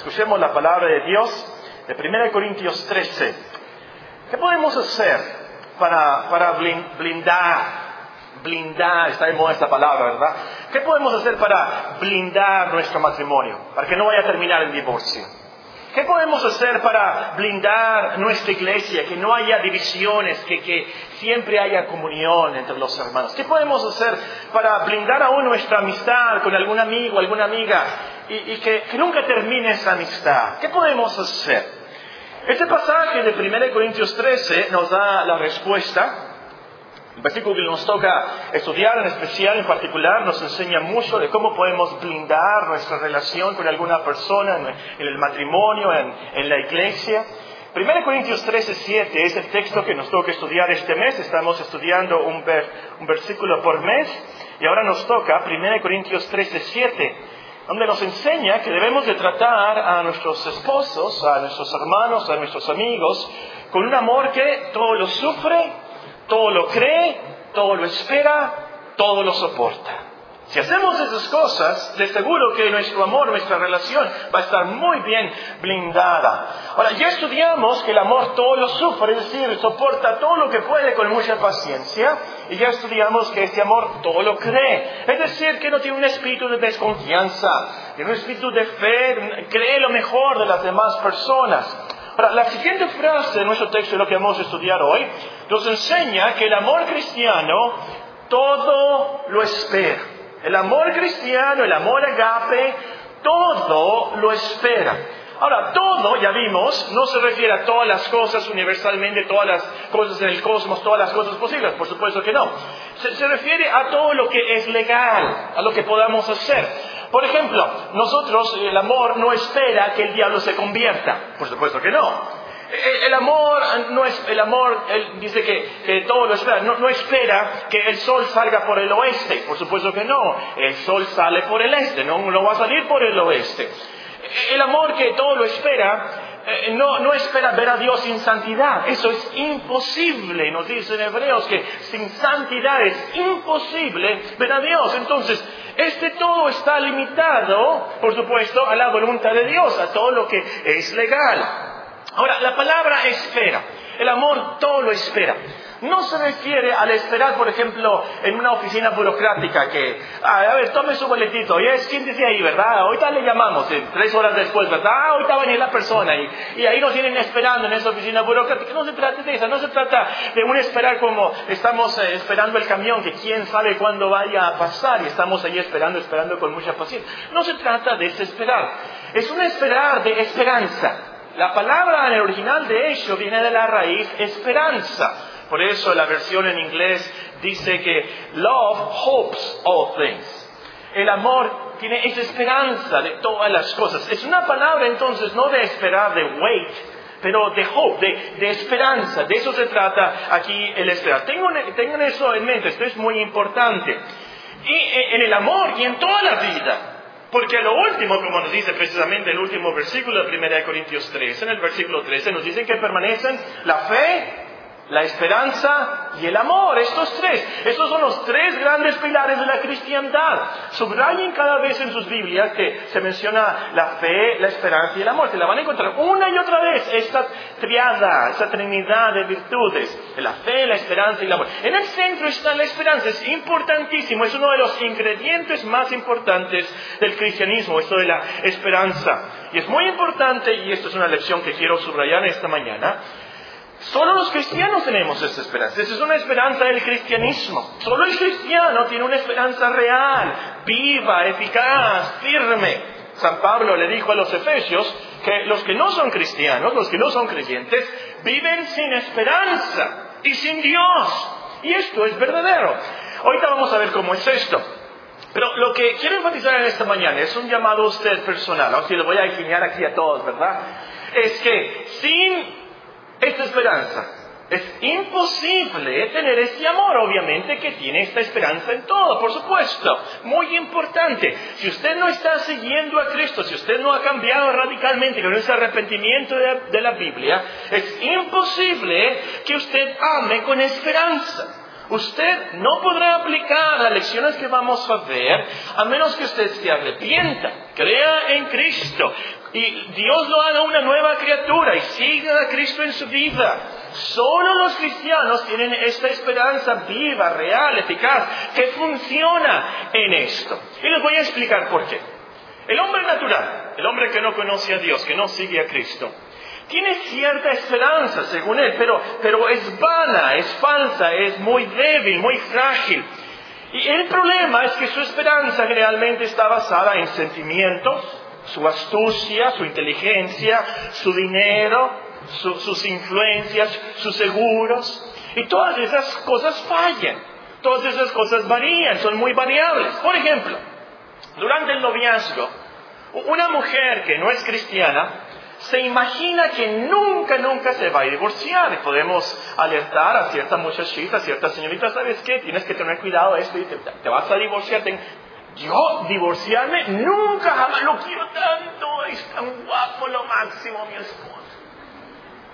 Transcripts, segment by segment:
Escuchemos la palabra de Dios de 1 Corintios 13. ¿Qué podemos hacer para, blindar, blindar, está de moda esta palabra, ¿verdad? ¿Qué podemos hacer para blindar nuestro matrimonio? Para que no vaya a terminar en divorcio. ¿Qué podemos hacer para blindar nuestra iglesia, que no haya divisiones, que, siempre haya comunión entre los hermanos? ¿Qué podemos hacer para blindar aún nuestra amistad con algún amigo, alguna amiga, y, que, que, nunca termine esa amistad? ¿Qué podemos hacer? Este pasaje de 1 Corintios 13 nos da la respuesta el versículo que nos toca estudiar en especial, en particular, nos enseña mucho de cómo podemos blindar nuestra relación con alguna persona en, el matrimonio, en, la iglesia. 1 Corintios 13, 7 es el texto que nos toca estudiar este mes. Estamos estudiando un, un versículo por mes y ahora nos toca 1 Corintios 13, 7 donde nos enseña que debemos de tratar a nuestros esposos, a nuestros hermanos, a nuestros amigos, con un amor que todo lo sufre, todo lo cree, todo lo espera, todo lo soporta. Si hacemos esas cosas, de seguro que nuestro amor, nuestra relación va a estar muy bien blindada. Ahora, ya estudiamos que el amor todo lo sufre, es decir, soporta todo lo que puede con mucha paciencia, y ya estudiamos que este amor todo lo cree, es decir, que no tiene un espíritu de desconfianza, tiene un espíritu de fe, cree lo mejor de las demás personas. Ahora, la siguiente frase de nuestro texto, lo que vamos a estudiar hoy, nos enseña que el amor cristiano todo lo espera. El amor cristiano, el amor agape, todo lo espera. Ahora, todo, ya vimos, no se refiere a todas las cosas universalmente, todas las cosas en el cosmos, todas las cosas posibles, por supuesto que no. Se, se refiere a todo lo que es legal, a lo que podamos hacer. Por ejemplo, nosotros, el amor no espera que el diablo se convierta. Por supuesto que no. El, amor no es, el amor, él dice que, todo lo espera, no, espera que el sol salga por el oeste, por supuesto que no, el sol sale por el este, no, no va a salir por el oeste. El amor que todo lo espera eh, no, no espera ver a Dios sin santidad. Eso es imposible. Nos dicen Hebreos que sin santidad es imposible ver a Dios. Entonces, este todo está limitado, por supuesto, a la voluntad de Dios, a todo lo que es legal. Ahora, la palabra espera. El amor todo lo espera no se refiere al esperar, por ejemplo, en una oficina burocrática que, a ver, tome su boletito, y es, siéntese ahí, ¿verdad? Ahorita le llamamos, eh, tres horas después, ¿verdad? Ah, ahorita va a venir la persona, y, y ahí nos tienen esperando en esa oficina burocrática. No se trata de eso, no se trata de un esperar como estamos eh, esperando el camión, que quién sabe cuándo vaya a pasar, y estamos ahí esperando, esperando con mucha paciencia. No se trata de ese esperar, es un esperar de esperanza. La palabra en el original de hecho viene de la raíz esperanza. Por eso la versión en inglés dice que love hopes all things. El amor tiene esa esperanza de todas las cosas. Es una palabra entonces no de esperar, de wait, pero de hope, de, esperanza. De eso se trata aquí el esperar. Tengan, eso en mente, esto es muy importante. Y eh, en el amor y en toda la vida. Porque lo último, como nos dice precisamente el último versículo de 1 Corintios 13, en el versículo 13 nos dice que permanecen la fe, la esperanza y el amor, estos tres. Estos son los tres grandes pilares de la cristiandad. Subrayen cada vez en sus Biblias que se menciona la fe, la esperanza y el amor. Se la van a encontrar una y otra vez, esta triada, esta trinidad de virtudes, la fe, la esperanza y el amor. En el centro está la esperanza, es importantísimo, es uno de los ingredientes más importantes del cristianismo, esto de la esperanza. Y es muy importante, y esto es una lección que quiero subrayar esta mañana, Solo los cristianos tenemos esta esperanza. Esa es una esperanza del cristianismo. Solo el cristiano tiene una esperanza real, viva, eficaz, firme. San Pablo le dijo a los efesios que los que no son cristianos, los que no son creyentes, viven sin esperanza y sin Dios. Y esto es verdadero. Ahorita vamos a ver cómo es esto. Pero lo que quiero enfatizar en esta mañana es un llamado a usted personal, aunque lo voy a enseñar aquí a todos, ¿verdad? Es que sin esta esperanza. Es imposible tener ese amor, obviamente, que tiene esta esperanza en todo, por supuesto. Muy importante. Si usted no está siguiendo a Cristo, si usted no ha cambiado radicalmente con ese arrepentimiento de, de la Biblia, es imposible que usted ame con esperanza. Usted no podrá aplicar las lecciones que vamos a ver a menos que usted se arrepienta, crea en Cristo, y Dios lo haga una nueva criatura y siga a Cristo en su vida. Solo los cristianos tienen esta esperanza viva, real, eficaz, que funciona en esto. Y les voy a explicar por qué. El hombre natural, el hombre que no conoce a Dios, que no sigue a Cristo, tiene cierta esperanza, según él, pero, pero es vana, es falsa, es muy débil, muy frágil. Y el problema es que su esperanza generalmente está basada en sentimientos, su astucia, su inteligencia, su dinero, sus influencias, sus seguros. Y todas esas cosas fallan, todas esas cosas varían, son muy variables. Por ejemplo, durante el noviazgo, una mujer que no es cristiana se imagina que nunca, nunca se va a divorciar. Podemos alertar a cierta muchachita, a cierta señorita, ¿sabes qué? Tienes que tener cuidado esto y te, vas a divorciar. Yo divorciarme nunca, jamás lo quiero tanto, es tan guapo lo máximo mi esposo.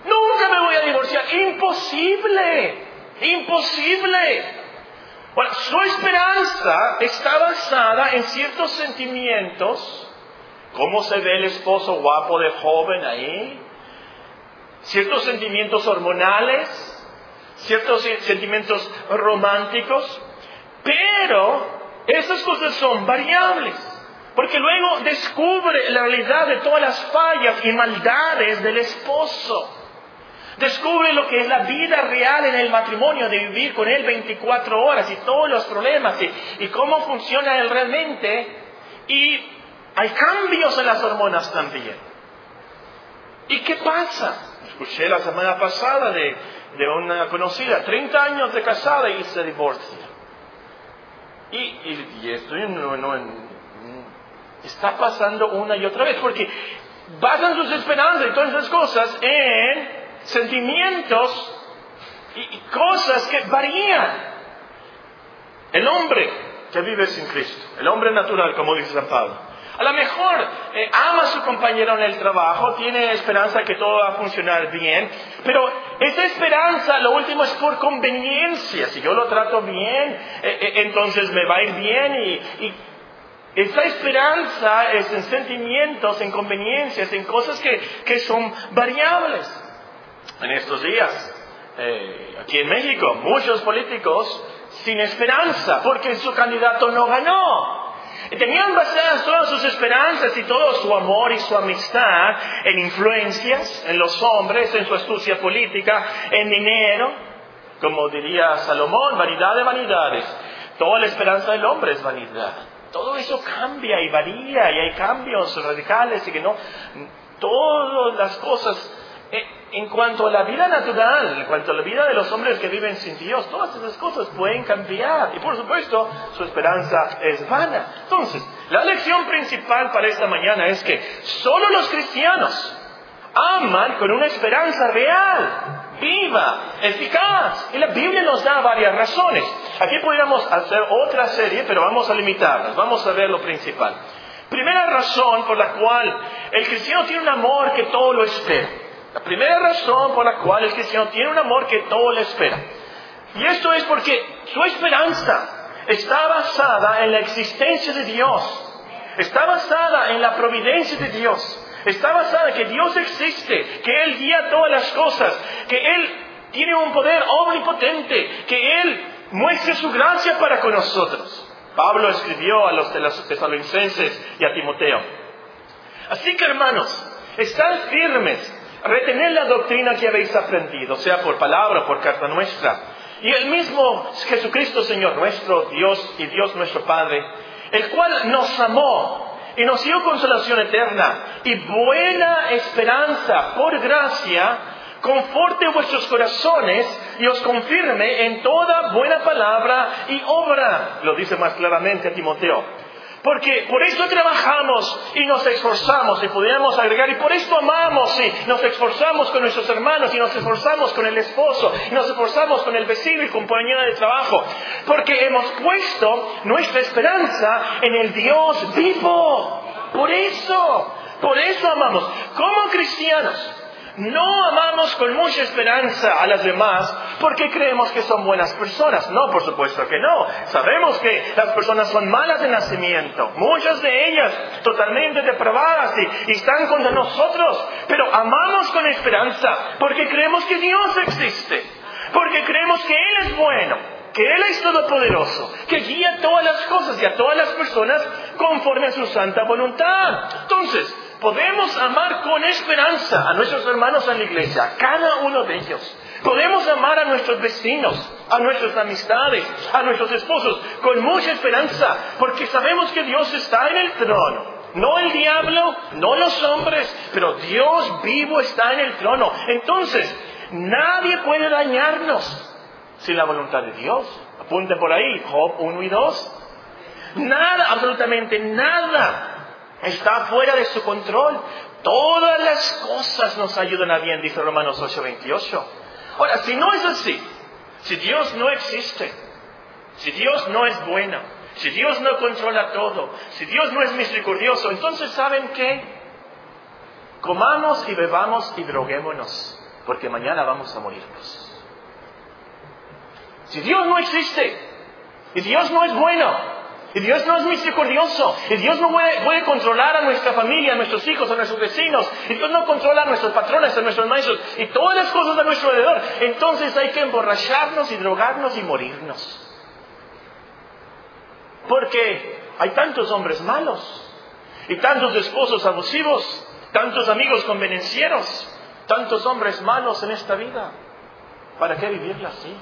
Nunca me voy a divorciar, imposible, imposible. Bueno, su esperanza está basada en ciertos sentimientos, cómo se ve el esposo guapo de joven ahí, ciertos sentimientos hormonales, ciertos sentimientos románticos, pero esas cosas son variables, porque luego descubre la realidad de todas las fallas y maldades del esposo. Descubre lo que es la vida real en el matrimonio, de vivir con él 24 horas y todos los problemas y, cómo funciona él realmente. Y hay cambios en las hormonas también. ¿Y qué pasa? Escuché la semana pasada de, de una conocida, 30 años de casada y se divorcia. Y, y, está pasando una y otra vez, porque basan sus esperanzas y todas esas cosas en sentimientos y, cosas que varían. El hombre que vive sin Cristo, el hombre natural, como dice San Pablo, a lo mejor eh, ama a su compañero en el trabajo, tiene esperanza que todo va a funcionar bien, pero esa esperanza lo último es por conveniencia. Si yo lo trato bien, eh, eh, entonces me va a ir bien y, esa esperanza es en sentimientos, en conveniencias, en cosas que, que son variables. En estos días, aquí en México, muchos políticos sin esperanza porque su candidato no ganó. Tenían basadas todas sus esperanzas y todo su amor y su amistad en influencias, en los hombres, en su astucia política, en dinero. Como diría Salomón, vanidad de vanidades. Toda la esperanza del hombre es vanidad. Todo eso cambia y varía y hay cambios radicales y que no. Todas las cosas en cuanto a la vida natural, en cuanto a la vida de los hombres que viven sin Dios, todas esas cosas pueden cambiar. Y por supuesto, su esperanza es vana. Entonces, la lección principal para esta mañana es que solo los cristianos aman con una esperanza real, viva, eficaz. Y la Biblia nos da varias razones. Aquí podríamos hacer otra serie, pero vamos a limitarnos. Vamos a ver lo principal. Primera razón por la cual el cristiano tiene un amor que todo lo espera. La primera razón por la cual el cristiano tiene un amor que todo le espera. Y esto es porque su esperanza está basada en la existencia de Dios. Está basada en la providencia de Dios. Está basada en que Dios existe, que Él guía todas las cosas, que Él tiene un poder omnipotente, que Él muestre su gracia para con nosotros. Pablo escribió a los tesalonicenses y a Timoteo. Así que hermanos, están firmes retener la doctrina que habéis aprendido, sea por palabra o por carta nuestra. Y el mismo Jesucristo, Señor nuestro, Dios y Dios nuestro Padre, el cual nos amó y nos dio consolación eterna y buena esperanza por gracia, conforte vuestros corazones y os confirme en toda buena palabra y obra, lo dice más claramente a Timoteo. Porque por esto trabajamos y nos esforzamos y pudiéramos agregar, y por esto amamos y nos esforzamos con nuestros hermanos y nos esforzamos con el esposo y nos esforzamos con el vecino y compañera de trabajo. Porque hemos puesto nuestra esperanza en el Dios vivo. Por eso, por eso amamos. Como cristianos, no amamos con mucha esperanza a las demás porque creemos que son buenas personas. No, por supuesto que no. Sabemos que las personas son malas de nacimiento, muchas de ellas totalmente depravadas y, están contra nosotros, pero amamos con esperanza porque creemos que Dios existe, porque creemos que Él es bueno, que Él es todopoderoso, que guía todas las cosas y a todas las personas conforme a su santa voluntad. Entonces, Podemos amar con esperanza a nuestros hermanos en la iglesia, cada uno de ellos. Podemos amar a nuestros vecinos, a nuestras amistades, a nuestros esposos, con mucha esperanza, porque sabemos que Dios está en el trono. No el diablo, no los hombres, pero Dios vivo está en el trono. Entonces, nadie puede dañarnos sin la voluntad de Dios. Apunten por ahí, Job 1 y 2. Nada, absolutamente nada está fuera de su control. Todas las cosas nos ayudan a bien, dice Romanos 8:28. Ahora, si no es así, si Dios no existe, si Dios no es bueno, si Dios no controla todo, si Dios no es misericordioso, entonces ¿saben qué? Comamos y bebamos y droguémonos, porque mañana vamos a morirnos. Si Dios no existe y Dios no es bueno, y Dios no es misericordioso. Y Dios no puede, controlar a nuestra familia, a nuestros hijos, a nuestros vecinos. Y Dios no controla a nuestros patrones, a nuestros maestros y todas las cosas a nuestro alrededor. Entonces hay que emborracharnos y drogarnos y morirnos. Porque hay tantos hombres malos y tantos esposos abusivos, tantos amigos convenencieros, tantos hombres malos en esta vida. ¿Para qué vivirla así?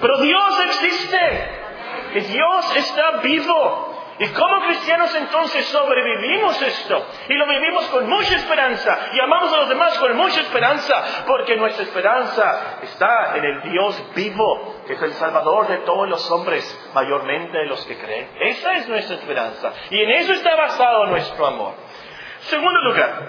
Pero Dios existe que Dios está vivo. Y como cristianos entonces sobrevivimos esto y lo vivimos con mucha esperanza y amamos a los demás con mucha esperanza porque nuestra esperanza está en el Dios vivo que es el Salvador de todos los hombres, mayormente de los que creen. Esa es nuestra esperanza y en eso está basado nuestro amor. Segundo lugar,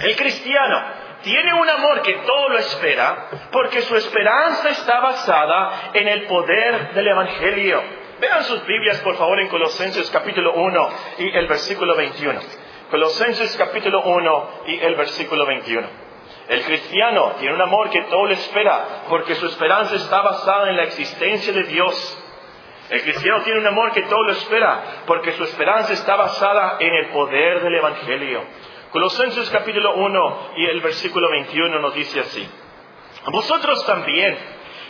el cristiano tiene un amor que todo lo espera porque su esperanza está basada en el poder del Evangelio. Vean sus Biblias, por favor, en Colosenses capítulo 1 y el versículo 21. Colosenses capítulo 1 y el versículo 21. El cristiano tiene un amor que todo le espera, porque su esperanza está basada en la existencia de Dios. El cristiano tiene un amor que todo lo espera, porque su esperanza está basada en el poder del Evangelio. Colosenses capítulo 1 y el versículo 21 nos dice así. Vosotros también,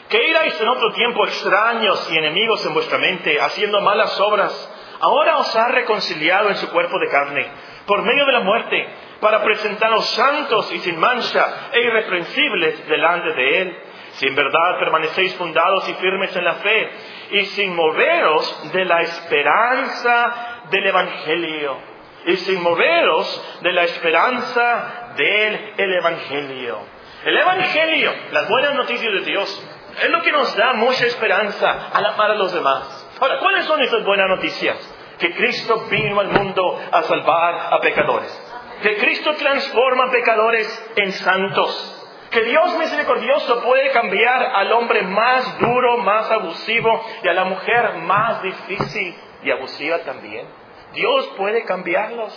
que erais en otro tiempo extraños y enemigos en vuestra mente, haciendo malas obras, ahora os ha reconciliado en su cuerpo de carne, por medio de la muerte, para presentaros santos y sin mancha e irreprensibles delante de Él. Si en verdad permanecéis fundados y firmes en la fe, y sin moveros de la esperanza del Evangelio, y sin moveros de la esperanza del Evangelio. El Evangelio, las buenas noticias de Dios, es lo que nos da mucha esperanza al amar a los demás. Ahora, ¿cuáles son esas buenas noticias? Que Cristo vino al mundo a salvar a pecadores. Que Cristo transforma pecadores en santos. Que Dios misericordioso puede cambiar al hombre más duro, más abusivo y a la mujer más difícil y abusiva también. Dios puede cambiarlos.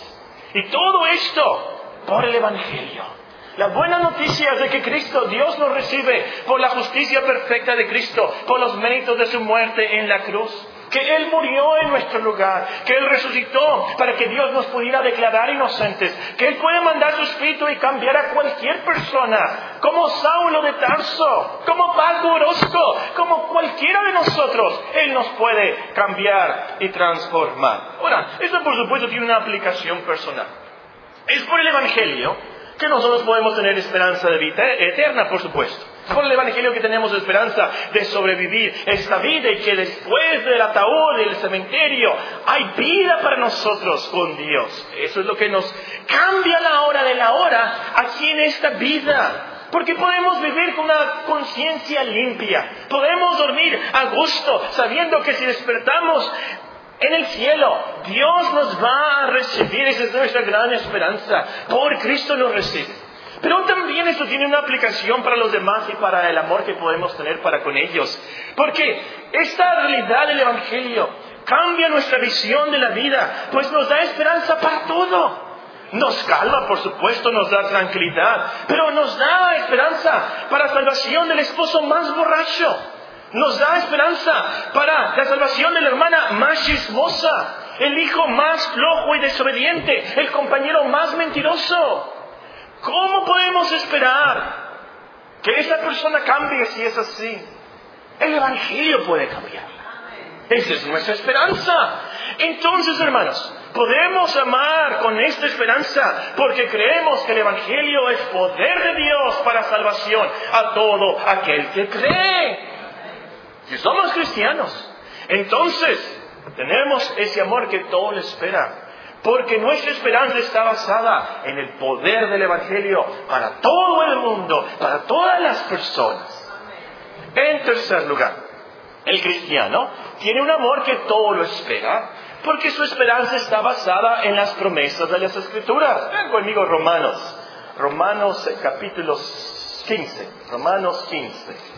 Y todo esto por el Evangelio. La buena noticia es de que Cristo, Dios nos recibe por la justicia perfecta de Cristo, por los méritos de su muerte en la cruz. Que Él murió en nuestro lugar, que Él resucitó para que Dios nos pudiera declarar inocentes, que Él puede mandar su espíritu y cambiar a cualquier persona, como Saulo de Tarso, como Paco Orozco, como cualquiera de nosotros, Él nos puede cambiar y transformar. Ahora, esto por supuesto tiene una aplicación personal. Es por el Evangelio que nosotros podemos tener esperanza de vida eterna, por supuesto. Por el Evangelio que tenemos esperanza de sobrevivir esta vida y que después del ataúd, del cementerio, hay vida para nosotros con Dios. Eso es lo que nos cambia la hora de la hora aquí en esta vida. Porque podemos vivir con una conciencia limpia. Podemos dormir a gusto sabiendo que si despertamos en el cielo. Dios nos va a recibir, esa es nuestra gran esperanza. Por Cristo nos recibe. Pero también esto tiene una aplicación para los demás y para el amor que podemos tener para con ellos. Porque esta realidad del Evangelio cambia nuestra visión de la vida, pues nos da esperanza para todo. Nos calma, por supuesto, nos da tranquilidad, pero nos da esperanza para la salvación del esposo más borracho. Nos da esperanza para la salvación de la hermana más chismosa, el hijo más flojo y desobediente, el compañero más mentiroso. ¿Cómo podemos esperar que esa persona cambie si es así? El Evangelio puede cambiar. Esa es nuestra esperanza. Entonces, hermanos, podemos amar con esta esperanza porque creemos que el Evangelio es poder de Dios para salvación a todo aquel que cree. Si somos cristianos, entonces tenemos ese amor que todo le espera. Porque nuestra esperanza está basada en el poder del Evangelio para todo el mundo, para todas las personas. En tercer lugar, el cristiano tiene un amor que todo lo espera, porque su esperanza está basada en las promesas de las Escrituras. Ven conmigo Romanos, Romanos eh, capítulo 15, Romanos 15.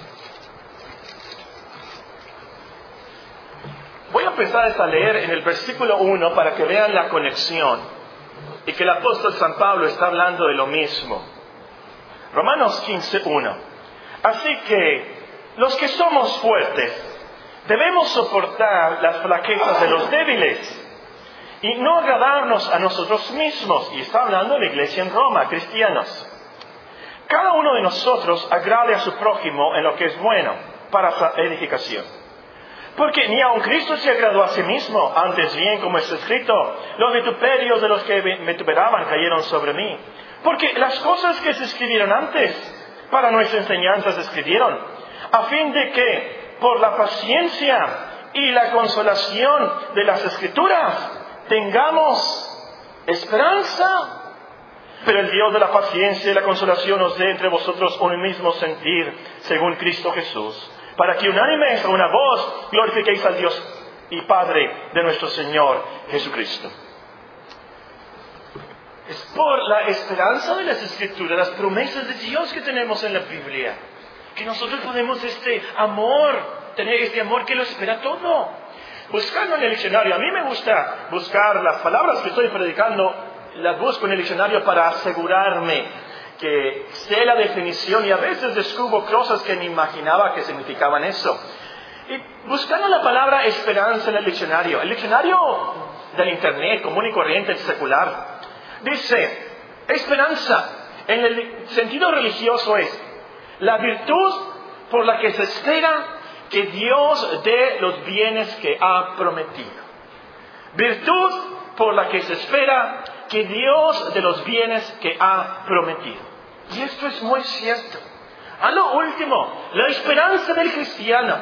Voy a empezar a leer en el versículo 1 para que vean la conexión y que el apóstol San Pablo está hablando de lo mismo. Romanos 15, 1. Así que los que somos fuertes debemos soportar las flaquezas de los débiles y no agradarnos a nosotros mismos. Y está hablando de la iglesia en Roma, cristianos. Cada uno de nosotros agrade a su prójimo en lo que es bueno para su edificación. Porque ni aun Cristo se agradó a sí mismo, antes bien, como está escrito, los vituperios de los que me vituperaban cayeron sobre mí. Porque las cosas que se escribieron antes, para nuestra enseñanza se escribieron, a fin de que por la paciencia y la consolación de las escrituras tengamos esperanza. Pero el Dios de la paciencia y la consolación os dé entre vosotros un mismo sentir, según Cristo Jesús, para que unánimes a una voz glorifiquéis al Dios y Padre de nuestro Señor Jesucristo. Es por la esperanza de las escrituras, las promesas de Dios que tenemos en la Biblia, que nosotros podemos este amor, tener este amor que lo espera todo. Buscando en el diccionario, a mí me gusta buscar las palabras que estoy predicando, las busco en el diccionario para asegurarme que sé la definición y a veces descubro cosas que ni imaginaba que significaban eso. Y buscando la palabra esperanza en el diccionario, el diccionario del Internet común y corriente secular, dice, esperanza en el sentido religioso es la virtud por la que se espera que Dios dé los bienes que ha prometido. Virtud por la que se espera que Dios dé los bienes que ha prometido. Y esto es muy cierto. A lo último, la esperanza del cristiano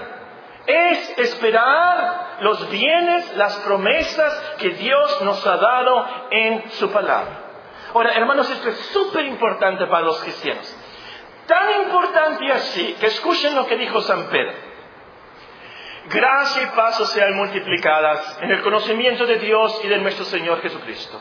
es esperar los bienes, las promesas que Dios nos ha dado en su palabra. Ahora, hermanos, esto es súper importante para los cristianos. Tan importante así que escuchen lo que dijo San Pedro. Gracia y paz sean multiplicadas en el conocimiento de Dios y de nuestro Señor Jesucristo.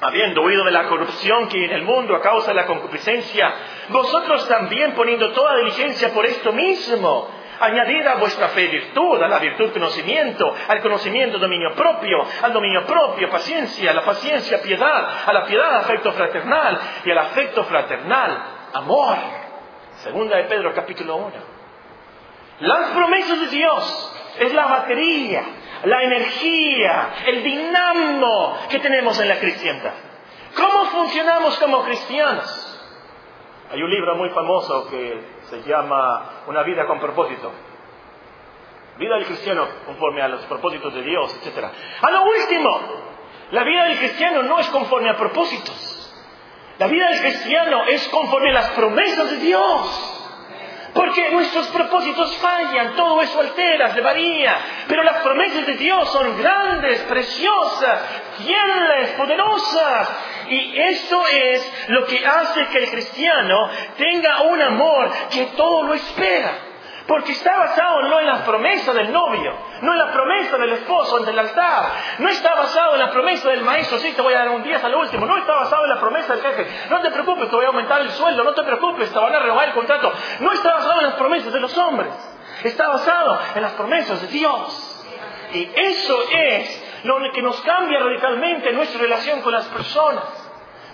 habiendo huido de la corrupción que en el mundo a causa de la concupiscencia, vosotros también poniendo toda diligencia por esto mismo, añadida a vuestra fe virtud, a la virtud conocimiento, al conocimiento dominio propio, al dominio propio paciencia, a la paciencia piedad, a la piedad afecto fraternal y al afecto fraternal amor. Segunda de Pedro capítulo 1. Las promesas de Dios es la batería, la energía, el dinamo que tenemos en la cristiandad. ¿Cómo funcionamos como cristianos? Hay un libro muy famoso que se llama Una vida con propósito. Vida del cristiano conforme a los propósitos de Dios, etc. A lo último, la vida del cristiano no es conforme a propósitos. La vida del cristiano es conforme a las promesas de Dios. Porque nuestros propósitos fallan, todo eso altera, se varía. Pero las promesas de Dios son grandes, preciosas, fieles, poderosas. Y eso es lo que hace que el cristiano tenga un amor que todo lo espera. Porque está basado no en la promesa del novio, no en la promesa del esposo ante el altar, no está basado en la promesa del maestro, sí, te voy a dar un 10 al último, no está basado en la promesa del jefe, no te preocupes, te voy a aumentar el sueldo, no te preocupes, te van a renovar el contrato, no está basado en las promesas de los hombres, está basado en las promesas de Dios. Y eso es lo que nos cambia radicalmente nuestra relación con las personas,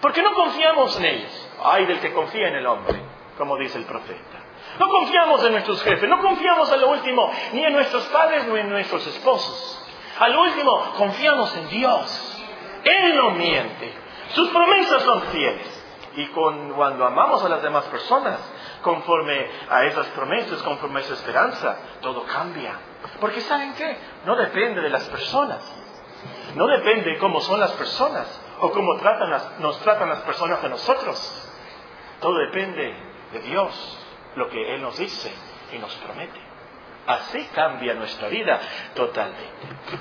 porque no confiamos en ellos, ay del que confía en el hombre, como dice el profeta. No confiamos en nuestros jefes, no confiamos a lo último ni en nuestros padres ni en nuestros esposos. Al último, confiamos en Dios. Él no miente. Sus promesas son fieles. Y cuando amamos a las demás personas, conforme a esas promesas, conforme a esa esperanza, todo cambia. Porque ¿saben qué? No depende de las personas. No depende de cómo son las personas o cómo tratan nos tratan las personas a nosotros. Todo depende de Dios lo que Él nos dice y nos promete. Así cambia nuestra vida totalmente.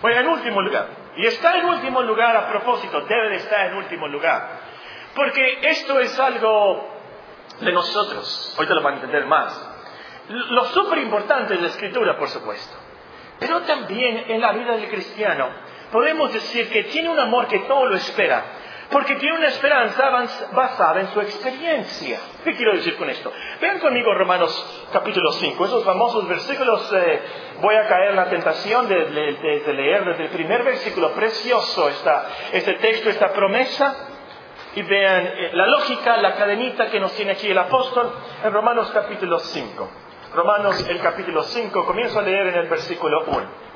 Bueno, en último lugar, y está en último lugar a propósito, debe de estar en último lugar, porque esto es algo de nosotros, hoy te lo van a entender más. Lo súper importante es la escritura, por supuesto, pero también en la vida del cristiano podemos decir que tiene un amor que todo lo espera, porque tiene una esperanza basada en su experiencia. ¿Qué quiero decir con esto? Vean conmigo Romanos capítulo 5, esos famosos versículos, eh, voy a caer en la tentación de, leer desde el primer versículo, precioso está este texto, esta promesa, y vean eh, la lógica, la cadenita que nos tiene aquí el apóstol en Romanos capítulo 5. Romanos el capítulo 5, comienzo a leer en el versículo 1.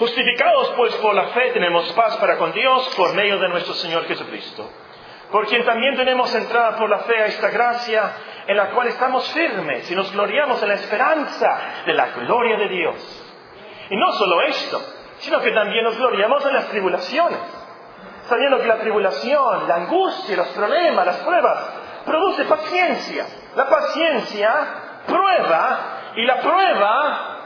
Justificados pues por la fe tenemos paz para con Dios por medio de nuestro Señor Jesucristo, por quien también tenemos entrada por la fe a esta gracia en la cual estamos firmes y nos gloriamos en la esperanza de la gloria de Dios. Y no solo esto, sino que también nos gloriamos en las tribulaciones, sabiendo que la tribulación, la angustia, los problemas, las pruebas, produce paciencia. La paciencia prueba y la prueba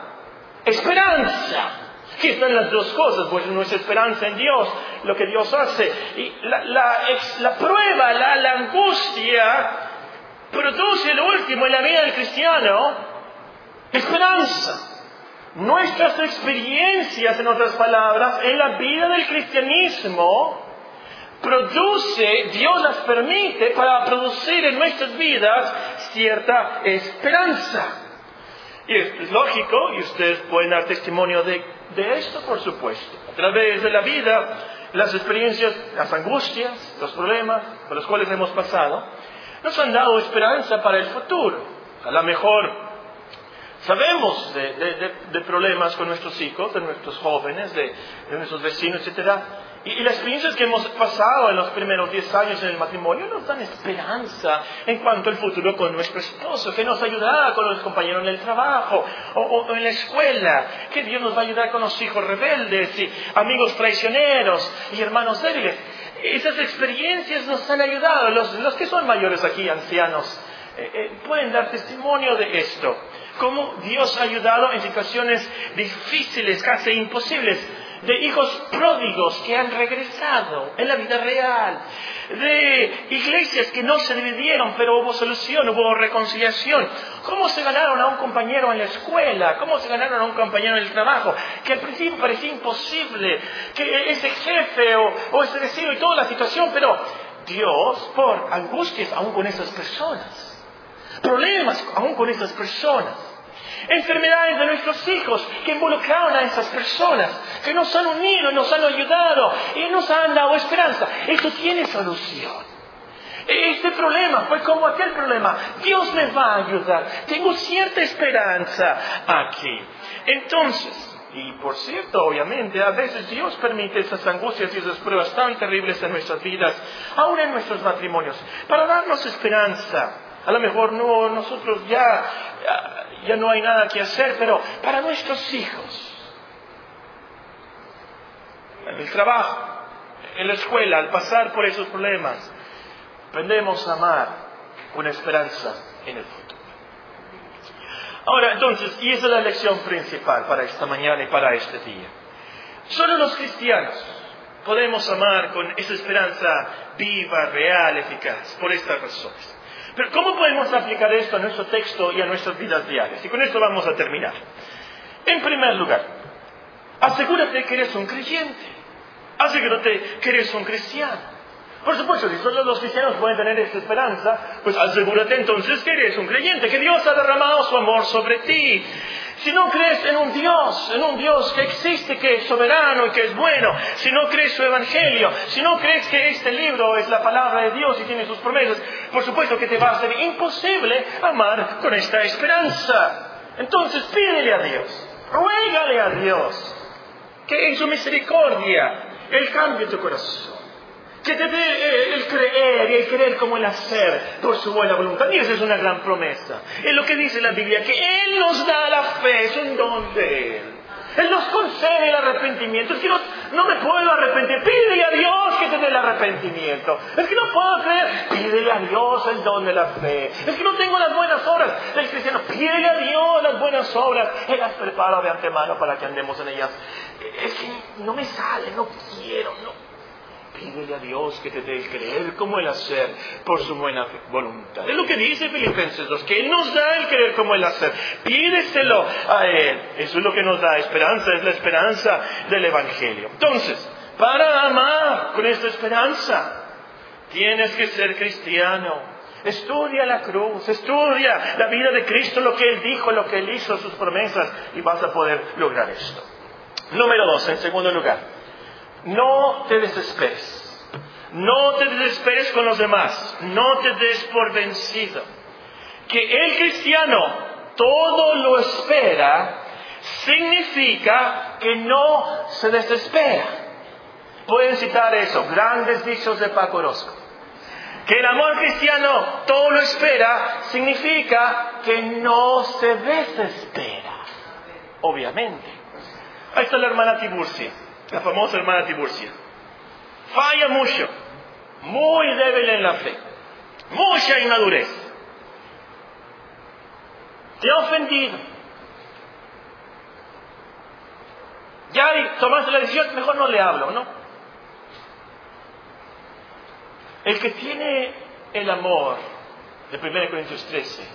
esperanza. Aquí están las dos cosas, pues nuestra esperanza en Dios, lo que Dios hace. Y la, prueba, la, angustia, produce lo último en la vida del cristiano, esperanza. Nuestras experiencias, en otras palabras, en la vida del cristianismo, produce, Dios las permite para producir en nuestras vidas cierta esperanza. Y es lógico, y ustedes pueden dar testimonio de, de esto, por supuesto. A través de la vida, las experiencias, las angustias, los problemas por los cuales hemos pasado, nos han dado esperanza para el futuro. A lo mejor sabemos de, problemas con nuestros hijos, de nuestros jóvenes, de, de nuestros vecinos, etcétera, y, las experiencias que hemos pasado en los primeros 10 años en el matrimonio nos dan esperanza en cuanto al futuro con nuestro esposo, que nos ayudará con los compañeros en el trabajo o, en la escuela, que Dios nos va a ayudar con los hijos rebeldes y amigos traicioneros y hermanos débiles. Esas experiencias nos han ayudado. Los, que son mayores aquí, ancianos, eh, eh, pueden dar testimonio de esto. Cómo Dios ha ayudado en situaciones difíciles, casi imposibles de hijos pródigos que han regresado en la vida real, de iglesias que no se dividieron, pero hubo solución, hubo reconciliación. ¿Cómo se ganaron a un compañero en la escuela? ¿Cómo se ganaron a un compañero en el trabajo? Que al principio parecía imposible, que ese jefe o, o ese vecino y toda la situación, pero Dios, por angustias aún con esas personas, problemas aún con esas personas, enfermedades de nuestros hijos que involucraron a esas personas, que nos han unido, nos han ayudado y nos han dado esperanza. Esto tiene solución. Este problema fue como aquel problema. Dios me va a ayudar. Tengo cierta esperanza aquí. Entonces, y por cierto, obviamente, a veces Dios permite esas angustias y esas pruebas tan terribles en nuestras vidas, aún en nuestros matrimonios, para darnos esperanza. A lo mejor no, nosotros ya ya no hay nada que hacer, pero para nuestros hijos, en el trabajo, en la escuela, al pasar por esos problemas, aprendemos a amar con esperanza en el futuro. Ahora, entonces, y esa es la lección principal para esta mañana y para este día. Solo los cristianos podemos amar con esa esperanza viva, real, eficaz, por estas razones. Pero ¿cómo podemos aplicar esto a nuestro texto y a nuestras vidas diarias? Y con esto vamos a terminar. En primer lugar, asegúrate que eres un creyente. Asegúrate que eres un cristiano. Por supuesto, si solo los cristianos pueden tener esta esperanza, pues asegúrate entonces que eres un creyente, que Dios ha derramado su amor sobre ti. Si no crees en un Dios, en un Dios que existe, que es soberano y que es bueno, si no crees su evangelio, si no crees que este libro es la palabra de Dios y tiene sus promesas, por supuesto que te va a ser imposible amar con esta esperanza. Entonces pídele a Dios, ruégale a Dios, que en su misericordia Él cambie tu corazón que te dé eh, el creer y el creer como el hacer por su buena voluntad. Y esa es una gran promesa. Es lo que dice la Biblia, que Él nos da la fe, es un don de Él. Él nos concede el arrepentimiento. Es que no, no, me puedo arrepentir. Pídele a Dios que te dé el arrepentimiento. Es que no puedo creer. Pídele a Dios el don de la fe. Es que no tengo las buenas obras del cristiano. Pídele a Dios las buenas obras. Él las prepara de antemano para que andemos en ellas. Es que no me sale, no quiero, no. Pídele a Dios que te dé el creer como el hacer por su buena voluntad. Es lo que dice Filipenses 2, que Él nos da el creer como el hacer. Pídeselo a Él. Eso es lo que nos da esperanza, es la esperanza del Evangelio. Entonces, para amar con esta esperanza, tienes que ser cristiano. Estudia la cruz, estudia la vida de Cristo, lo que Él dijo, lo que Él hizo, sus promesas, y vas a poder lograr esto. Número dos, en segundo lugar. No te desesperes. No te desesperes con los demás. No te des por vencido. Que el cristiano todo lo espera significa que no se desespera. Pueden citar eso, grandes dichos de Paco Orozco. Que el amor cristiano todo lo espera significa que no se desespera. Obviamente. Ahí está la hermana Tiburcia la famosa hermana Tiburcia. Falla mucho, muy débil en la fe, mucha inmadurez. Te ha ofendido. Ya tomaste la decisión, mejor no le hablo, ¿no? El que tiene el amor de 1 Corintios 13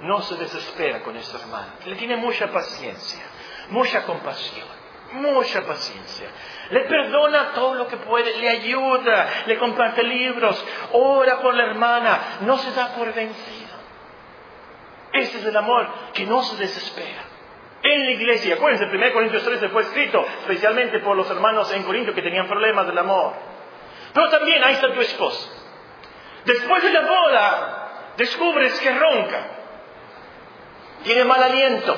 no se desespera con esta hermana. Le tiene mucha paciencia, mucha compasión mucha paciencia. Le perdona todo lo que puede, le ayuda, le comparte libros, ora por la hermana, no se da por vencido. Ese es el amor que no se desespera. En la iglesia, acuérdense, 1 Corintios 13 fue escrito especialmente por los hermanos en Corinto que tenían problemas del amor. Pero también ahí está tu esposo. Después de la boda, descubres que ronca, tiene mal aliento,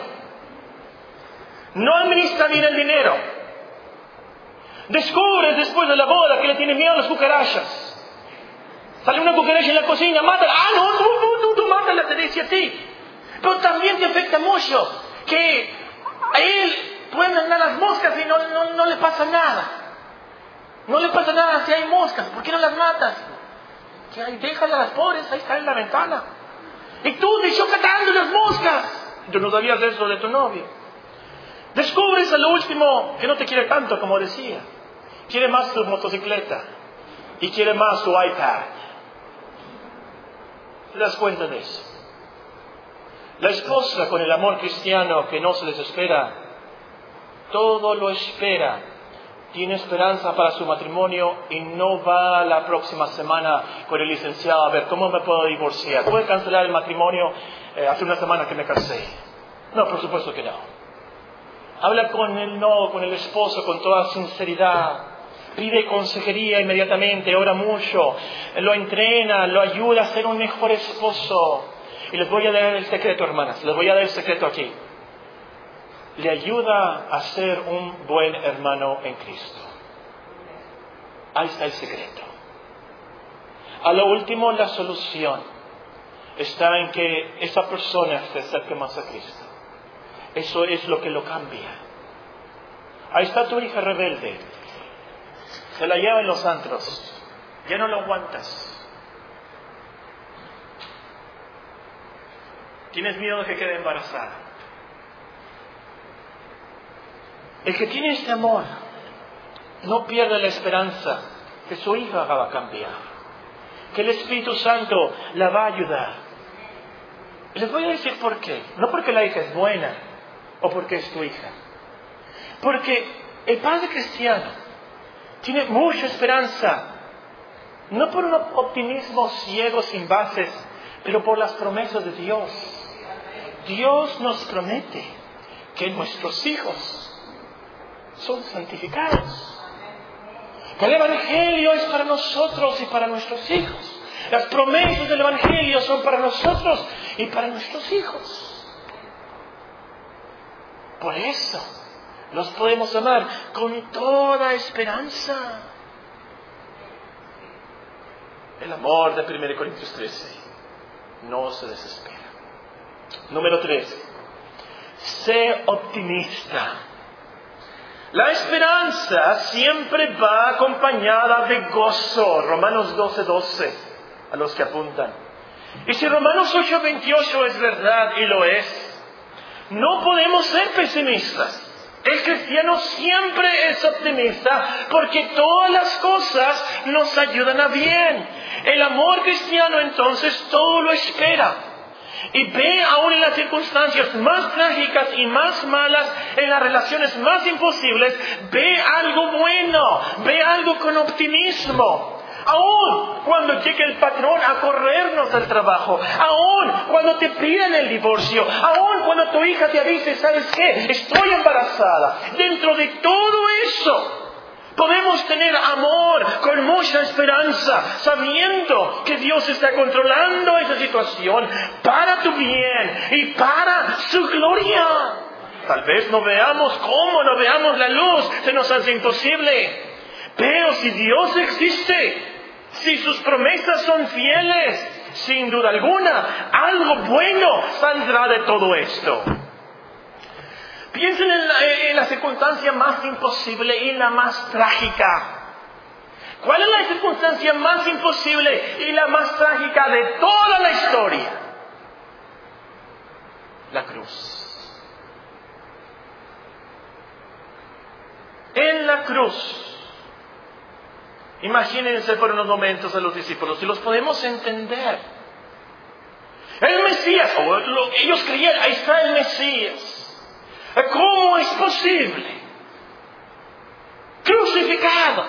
no administra bien el dinero. Descubres después de la boda que le tiene miedo a las cucarachas. Sale una cucaracha en la cocina, mátala. Ah, no, tú, tú, tú, tú mátala, te dice a ti. Pero también te afecta mucho que a él pueden andar las moscas y no, no, no le pasa nada. No le pasa nada si hay moscas. ¿Por qué no las matas? Déjala a las pobres, ahí está en la ventana. Y tú te catando las moscas. Yo no sabías eso de tu novio. Descubres a lo último que no te quiere tanto como decía. Quiere más tu motocicleta y quiere más su iPad. ¿Te das cuenta de eso? La esposa con el amor cristiano que no se desespera, todo lo espera, tiene esperanza para su matrimonio y no va la próxima semana con el licenciado a ver cómo me puedo divorciar. ¿Puede cancelar el matrimonio? Eh, hace una semana que me casé. No, por supuesto que no. Habla con el no, con el esposo con toda sinceridad. Pide consejería inmediatamente, ora mucho, lo entrena, lo ayuda a ser un mejor esposo. Y les voy a dar el secreto, hermanas, les voy a dar el secreto aquí. Le ayuda a ser un buen hermano en Cristo. Ahí está el secreto. A lo último, la solución está en que esa persona se acerque más a Cristo. Eso es lo que lo cambia. Ahí está tu hija rebelde. Se la lleva en los antros. Ya no lo aguantas. Tienes miedo de que quede embarazada. El que tiene este amor no pierde la esperanza que su hija va a cambiar. que el Espíritu Santo la va a ayudar. Les voy a decir por qué. No porque la hija es buena o porque es tu hija. Porque el padre cristiano tiene mucha esperanza. No por un optimismo ciego sin bases, pero por las promesas de Dios. Dios nos promete que nuestros hijos son santificados. Que el Evangelio es para nosotros y para nuestros hijos. Las promesas del Evangelio son para nosotros y para nuestros hijos. Por eso los podemos amar con toda esperanza. El amor de 1 Corintios 13 no se desespera. Número 3. Sé optimista. La esperanza siempre va acompañada de gozo. Romanos 12, 12, a los que apuntan. Y si Romanos 8, 28 es verdad y lo es, no podemos ser pesimistas. El cristiano siempre es optimista porque todas las cosas nos ayudan a bien. El amor cristiano entonces todo lo espera y ve aún en las circunstancias más trágicas y más malas, en las relaciones más imposibles, ve algo bueno, ve algo con optimismo. Aún cuando llegue el patrón a corrernos al trabajo, aún cuando te piden el divorcio, aún cuando tu hija te avise, ¿sabes qué? Estoy embarazada. Dentro de todo eso, Podemos tener amor con mucha esperanza, sabiendo que Dios está controlando esa situación para tu bien y para su gloria. Tal vez no veamos cómo, no veamos la luz, se nos hace imposible. Pero si Dios existe, si sus promesas son fieles, sin duda alguna, algo bueno saldrá de todo esto. Piensen en la, circunstancia más imposible y la más trágica. ¿Cuál es la circunstancia más imposible y la más trágica de toda la historia? La cruz. En la cruz. Imagínense por unos momentos a los discípulos y los podemos entender. El Mesías, ellos creían, ahí está el Mesías. ¿Cómo es posible? Crucificado,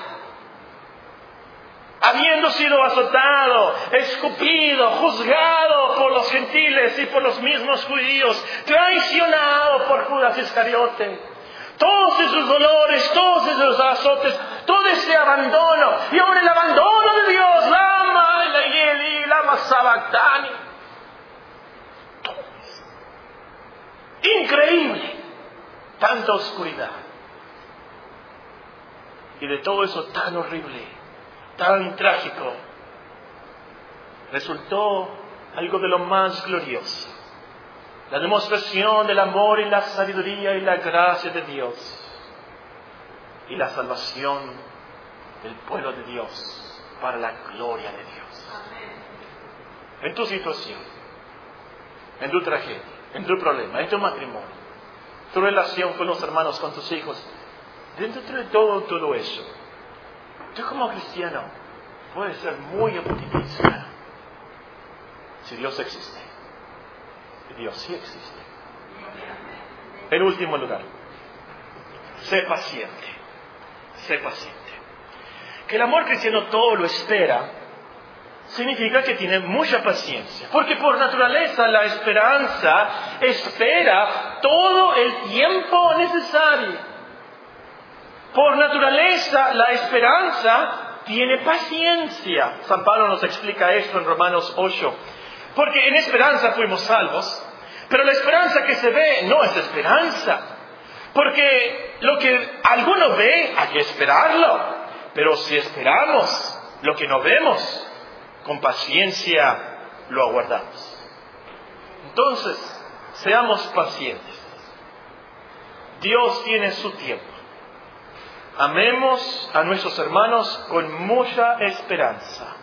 habiendo sido azotado, escupido, juzgado por los gentiles y por los mismos judíos, traicionado por Judas Iscariote. Todos esos dolores, todos esos azotes, todo ese abandono, y ahora el abandono de Dios, Lama, la Lama Sabactani. Increíble tanta oscuridad. Y de todo eso tan horrible, tan trágico, resultó algo de lo más glorioso. La demostración del amor y la sabiduría y la gracia de Dios. Y la salvación del pueblo de Dios para la gloria de Dios. En tu situación, en tu tragedia, en tu problema, en tu matrimonio, tu relación con los hermanos, con tus hijos. Dentro de todo, todo eso, tú como cristiano puedes ser muy optimista si Dios existe. Dios sí existe. En último lugar, sé paciente. Sé paciente. Que el amor cristiano todo lo espera significa que tiene mucha paciencia, porque por naturaleza la esperanza espera todo el tiempo necesario. Por naturaleza la esperanza tiene paciencia. San Pablo nos explica esto en Romanos 8. Porque en esperanza fuimos salvos, pero la esperanza que se ve no es esperanza. Porque lo que alguno ve hay que esperarlo. Pero si esperamos lo que no vemos, con paciencia lo aguardamos. Entonces, seamos pacientes. Dios tiene su tiempo. Amemos a nuestros hermanos con mucha esperanza.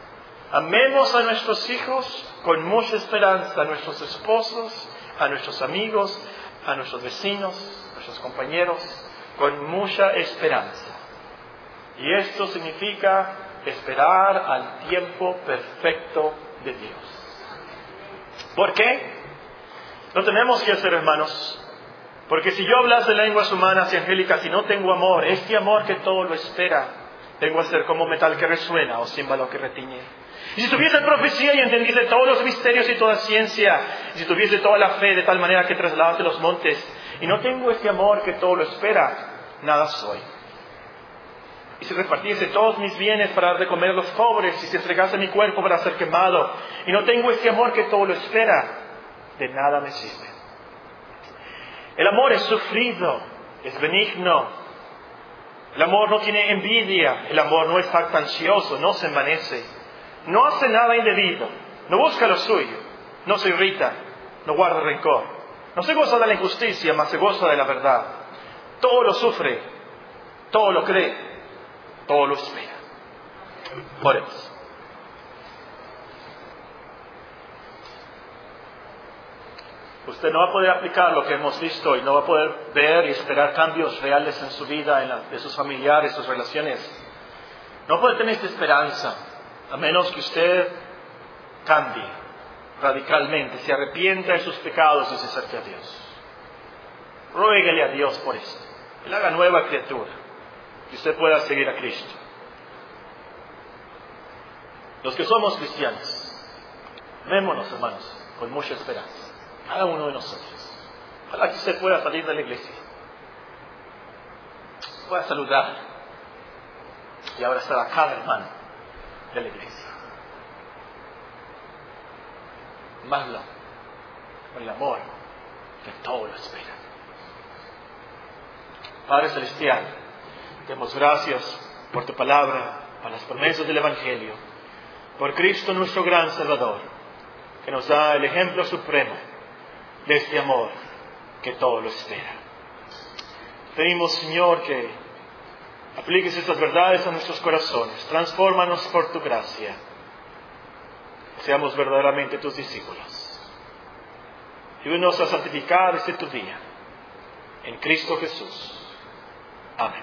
Amemos a nuestros hijos con mucha esperanza, a nuestros esposos, a nuestros amigos, a nuestros vecinos, nuestros compañeros, con mucha esperanza. Y esto significa esperar al tiempo perfecto de Dios. ¿Por qué? No tenemos que hacer, hermanos, porque si yo hablase lenguas humanas y angélicas y no tengo amor, este amor que todo lo espera, tengo a ser como metal que resuena o címbalo que retiñe. Y si tuviese profecía y entendiese todos los misterios y toda ciencia, y si tuviese toda la fe de tal manera que trasladase los montes, y no tengo este amor que todo lo espera, nada soy. Y si repartiese todos mis bienes para dar de comer a los pobres, y si entregase mi cuerpo para ser quemado, y no tengo este amor que todo lo espera, de nada me sirve. El amor es sufrido, es benigno. El amor no tiene envidia, el amor no es jactancioso, no se envanece, no hace nada indebido, no busca lo suyo, no se irrita, no guarda rencor, no se goza de la injusticia, mas se goza de la verdad. Todo lo sufre, todo lo cree, todo lo espera. Por eso. Usted no va a poder aplicar lo que hemos visto y no va a poder ver y esperar cambios reales en su vida, en la, de sus familiares, sus relaciones. No puede tener esta esperanza, a menos que usted cambie radicalmente, se arrepienta de sus pecados y se acerque a Dios. Ruéguele a Dios por esto. Él haga nueva criatura, que usted pueda seguir a Cristo. Los que somos cristianos, vémonos, hermanos, con mucha esperanza cada uno de nosotros. Ojalá que usted pueda salir de la iglesia, pueda saludar y abrazar a cada hermano de la iglesia. Amarlo con el amor que todo lo espera. Padre Celestial, te damos gracias por tu palabra, por las promesas del Evangelio, por Cristo nuestro gran Salvador, que nos da el ejemplo supremo de este amor que todo lo espera. Pedimos, Señor, que apliques estas verdades a nuestros corazones, transfórmanos por tu gracia, seamos verdaderamente tus discípulos. Ayúdanos a santificar este tu día. En Cristo Jesús. Amén.